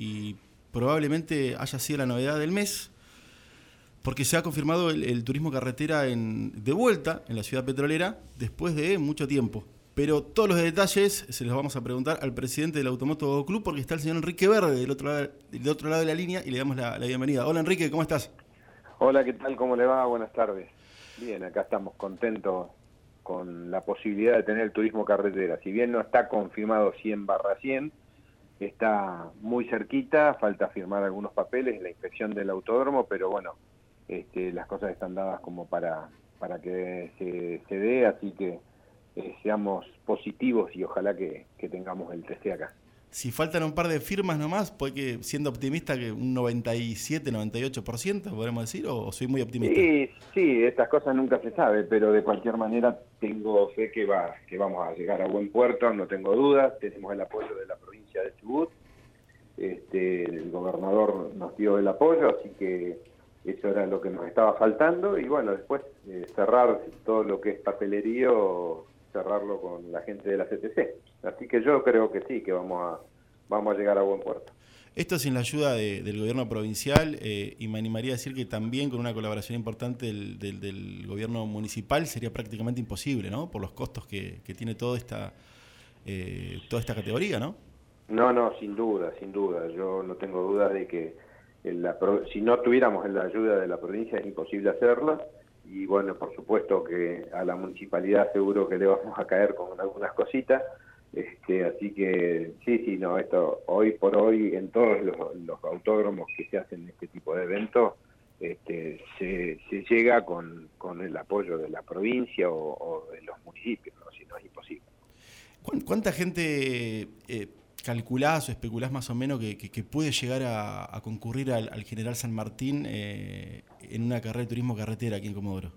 y probablemente haya sido la novedad del mes, porque se ha confirmado el, turismo carretera en, de vuelta en la ciudad petrolera después de mucho tiempo. Pero todos los detalles se los vamos a preguntar al presidente del Automoto Club, porque está el señor Enrique Verde del otro lado, del otro lado de la línea y le damos la, bienvenida. Hola Enrique, ¿cómo estás? Hola, ¿qué tal? ¿Cómo le va? Buenas tardes. Bien, acá estamos contentos con la posibilidad de tener el turismo carretera. Si bien no está confirmado 100 barra 100, está muy cerquita, falta firmar algunos papeles, la inspección del autódromo, pero bueno, este, las cosas están dadas como para, para que se, se dé, así que eh, seamos positivos y ojalá que, tengamos el TC acá. Si faltan un par de firmas nomás, porque siendo optimista que un 97, 98%, podemos decir, o soy muy optimista. Sí, sí, estas cosas nunca se sabe, pero de cualquier manera tengo fe que va, que vamos a llegar a buen puerto, no tengo dudas, tenemos el apoyo de la provincia de Chubut, este, el gobernador nos dio el apoyo, así que eso era lo que nos estaba faltando. Y bueno, después eh, cerrar todo lo que es papelerío cerrarlo con la gente de la CTC. Así que yo creo que sí, que vamos a, vamos a llegar a buen puerto. Esto sin la ayuda del gobierno provincial eh, y me animaría a decir que también con una colaboración importante del, del, gobierno municipal sería prácticamente imposible, ¿no? Por los costos que, que tiene toda esta, eh, toda esta categoría, ¿no? No, no, sin duda, sin duda. Yo no tengo duda de que la, si no tuviéramos la ayuda de la provincia es imposible hacerla y bueno, por supuesto que a la municipalidad seguro que le vamos a caer con algunas cositas, este, así que sí, sí, no, esto hoy por hoy en todos los, autódromos que se hacen este tipo de eventos, este, se, llega con, con, el apoyo de la provincia o, de los municipios, si no es imposible. ¿Cuánta gente eh, calculás o especulás más o menos que, puede llegar a, concurrir al, General San Martín eh, en una carrera de turismo carretera aquí en Comodoro?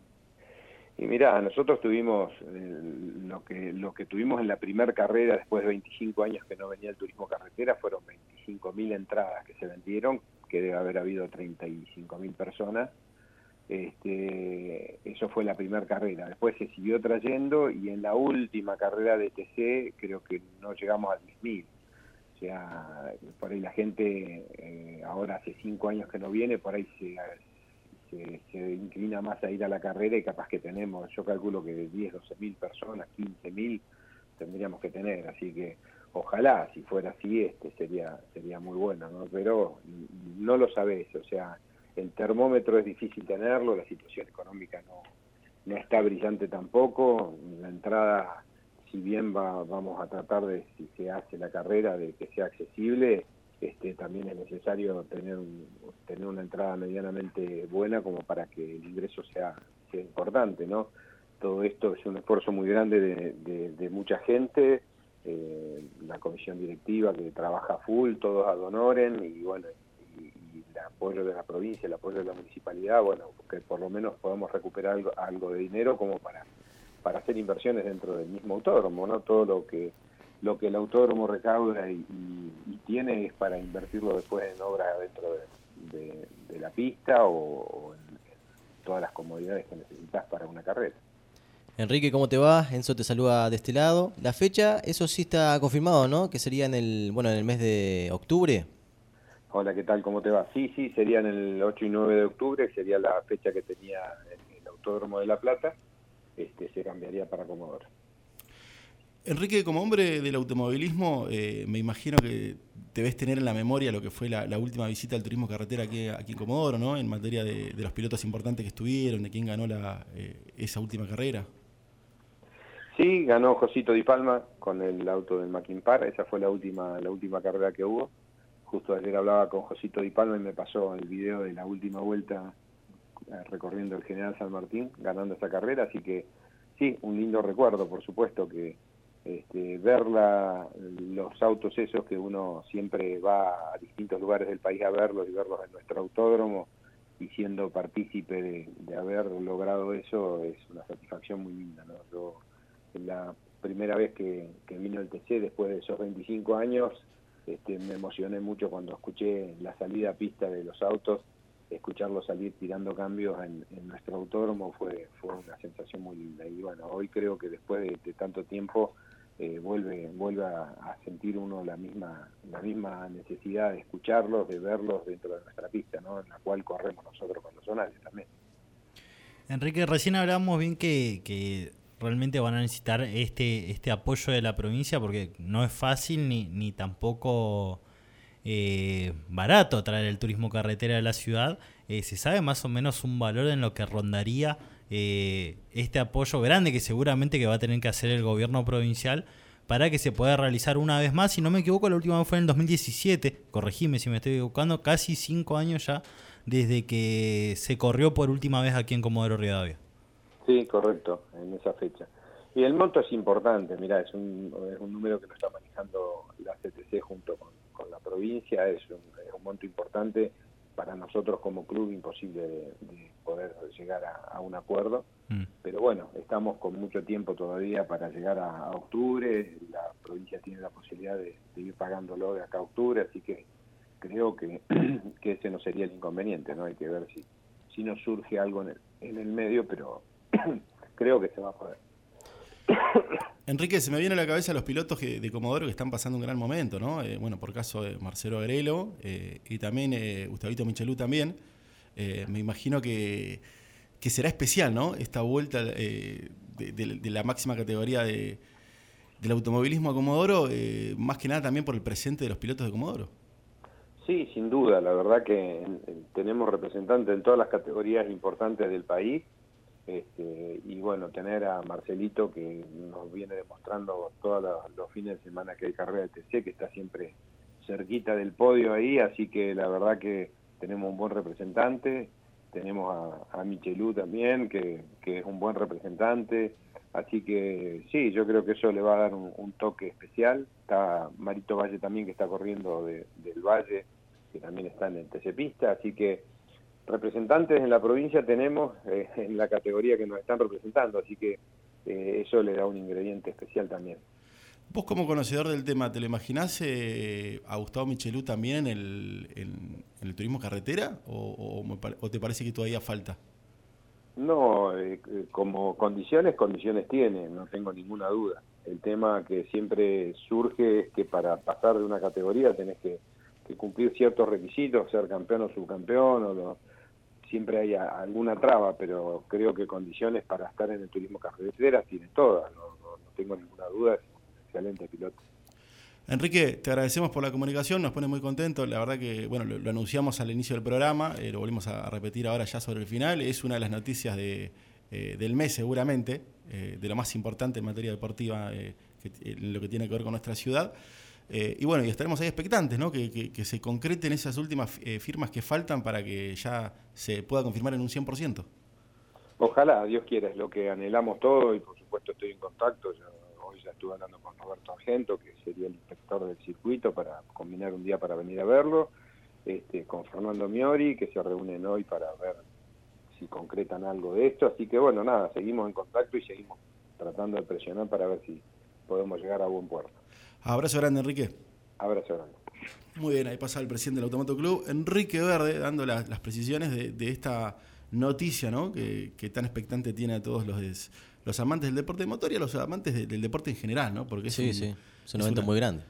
Y mira, nosotros tuvimos eh, lo que lo que tuvimos en la primera carrera después de 25 años que no venía el turismo carretera fueron 25.000 entradas que se vendieron, que debe haber habido 35.000 personas. Este, eso fue la primera carrera. Después se siguió trayendo y en la última carrera de TC creo que no llegamos a 10.000 sea, por ahí la gente eh, ahora hace cinco años que no viene, por ahí se, se, inclina más a ir a la carrera y capaz que tenemos, yo calculo que de 10, 12 mil personas, 15 mil tendríamos que tener, así que ojalá si fuera así este sería sería muy bueno, ¿no? pero no lo sabes, o sea, el termómetro es difícil tenerlo, la situación económica no, no está brillante tampoco, la entrada si bien va, vamos a tratar de, si se hace la carrera, de que sea accesible, este, también es necesario tener, tener una entrada medianamente buena como para que el ingreso sea, importante, ¿no? Todo esto es un esfuerzo muy grande de, mucha gente, eh, la comisión directiva que trabaja full, todos ad honorem, y bueno, y, el apoyo de la provincia, el apoyo de la municipalidad, bueno, que por lo menos podamos recuperar algo, algo de dinero como para para hacer inversiones dentro del mismo autódromo, ¿no? Todo lo que lo que el autódromo recauda y, tiene es para invertirlo después en obras dentro de, la pista o, en, todas las comodidades que necesitas para una carrera. Enrique, ¿cómo te va? Enzo te saluda de este lado. La fecha, eso sí está confirmado, ¿no? Que sería en el, bueno, en el mes de octubre. Hola, ¿qué tal? ¿Cómo te va? Sí, sí, sería en el 8 y 9 de octubre, sería la fecha que tenía el Autódromo de La Plata este, se cambiaría para Comodoro. Enrique, como hombre del automovilismo, eh, me imagino que debes tener en la memoria lo que fue la, última visita al turismo carretera aquí, en Comodoro, ¿no? En materia de, los pilotos importantes que estuvieron, de quién ganó la, eh, esa última carrera. Sí, ganó Josito Di Palma con el auto del Maquimpar, esa fue la última, la última carrera que hubo. Justo ayer hablaba con Josito Di Palma y me pasó el video de la última vuelta eh, recorriendo el General San Martín, ganando esa carrera, así que sí, un lindo recuerdo, por supuesto, que este, ver los autos esos que uno siempre va a distintos lugares del país a verlos y verlos en nuestro autódromo y siendo partícipe de, haber logrado eso es una satisfacción muy linda. ¿no? Yo, la primera vez que, vino el TC después de esos 25 años, este, me emocioné mucho cuando escuché la salida a pista de los autos escucharlo salir tirando cambios en, nuestro autódromo fue, fue una sensación muy linda. Y bueno, hoy creo que después de, tanto tiempo eh, vuelve vuelve a, sentir uno la misma la misma necesidad de escucharlos, de verlos dentro de nuestra pista, ¿no? en la cual corremos nosotros con los zonales también. Enrique, recién hablábamos bien que, que realmente van a necesitar este, este apoyo de la provincia porque no es fácil ni, ni tampoco eh, barato traer el turismo carretera de la ciudad. Eh, ¿Se sabe más o menos un valor en lo que rondaría eh, este apoyo grande que seguramente que va a tener que hacer el gobierno provincial para que se pueda realizar una vez más? Si no me equivoco, la última vez fue en el 2017, corregime si me estoy equivocando, casi cinco años ya desde que se corrió por última vez aquí en Comodoro Rivadavia. Sí, correcto, en esa fecha. Y el monto es importante, mira, es un, es un número que nos está manejando la CTC es un, es un, monto importante para nosotros como club, imposible de, poder llegar a, un acuerdo, mm. pero bueno, estamos con mucho tiempo todavía para llegar a, octubre, la provincia tiene la posibilidad de, ir pagándolo de acá a octubre, así que creo que, que ese no sería el inconveniente, ¿no? Hay que ver si, si nos surge algo en el, en el medio, pero creo que se va a poder. Enrique, se me viene a la cabeza los pilotos de Comodoro que están pasando un gran momento, ¿no? Eh, bueno, por caso de Marcelo Agrelo eh, y también eh, Gustavito Michelú también. Eh, me imagino que, será especial, ¿no? Esta vuelta de, la máxima categoría del automovilismo a Comodoro, más que nada también por el presente de los pilotos de Comodoro. Sí, sin duda. La verdad que tenemos representantes en todas las categorías importantes del país este, y bueno, tener a Marcelito que nos viene demostrando todos los, fines de semana que hay carrera de TC, que está siempre cerquita del podio ahí, así que la verdad que tenemos un buen representante, tenemos a, a Michelú también, que, es un buen representante, así que sí, yo creo que eso le va a dar un, toque especial, está Marito Valle también que está corriendo del Valle, que también está en el TC Pista, así que representantes en la provincia tenemos eh, en la categoría que nos están representando, así que eh, eso le da un ingrediente especial también. Vos como conocedor del tema, ¿te lo imaginás eh, a Gustavo Michelú también en el, el turismo carretera o, o, te parece que todavía falta? No, como condiciones, condiciones tiene, no tengo ninguna duda. El tema que siempre surge es que para pasar de una categoría tenés que, que cumplir ciertos requisitos, ser campeón o subcampeón o lo, siempre hay alguna traba, pero creo que condiciones para estar en el turismo carretera tiene todas, no, tengo ninguna duda, es un excelente piloto. Enrique, te agradecemos por la comunicación, nos pone muy contentos, la verdad que, bueno, lo, anunciamos al inicio del programa, eh, lo volvemos a repetir ahora ya sobre el final, es una de las noticias de, eh, del mes seguramente, eh, de lo más importante en materia deportiva, lo que tiene que ver con nuestra ciudad. Eh, y bueno, y estaremos ahí expectantes, ¿no? Que, se concreten esas últimas eh, firmas que faltan para que ya se pueda confirmar en un 100%. Ojalá, Dios quiera, es lo que anhelamos todo y por supuesto estoy en contacto. Yo hoy ya estuve hablando con Roberto Argento, que sería el inspector del circuito, para combinar un día para venir a verlo. Este, con Fernando Miori, que se reúnen hoy para ver si concretan algo de esto. Así que bueno, nada, seguimos en contacto y seguimos tratando de presionar para ver si podemos llegar a buen puerto. Abrazo grande, Enrique. Abrazo grande. Muy bien, ahí pasa el presidente del Automoto Club, Enrique Verde, dando las, precisiones de, esta noticia ¿no? que, tan expectante tiene a todos los, los amantes del deporte de motor y a los amantes del deporte en general, ¿no? porque es sí, un, sí, es un evento muy grande.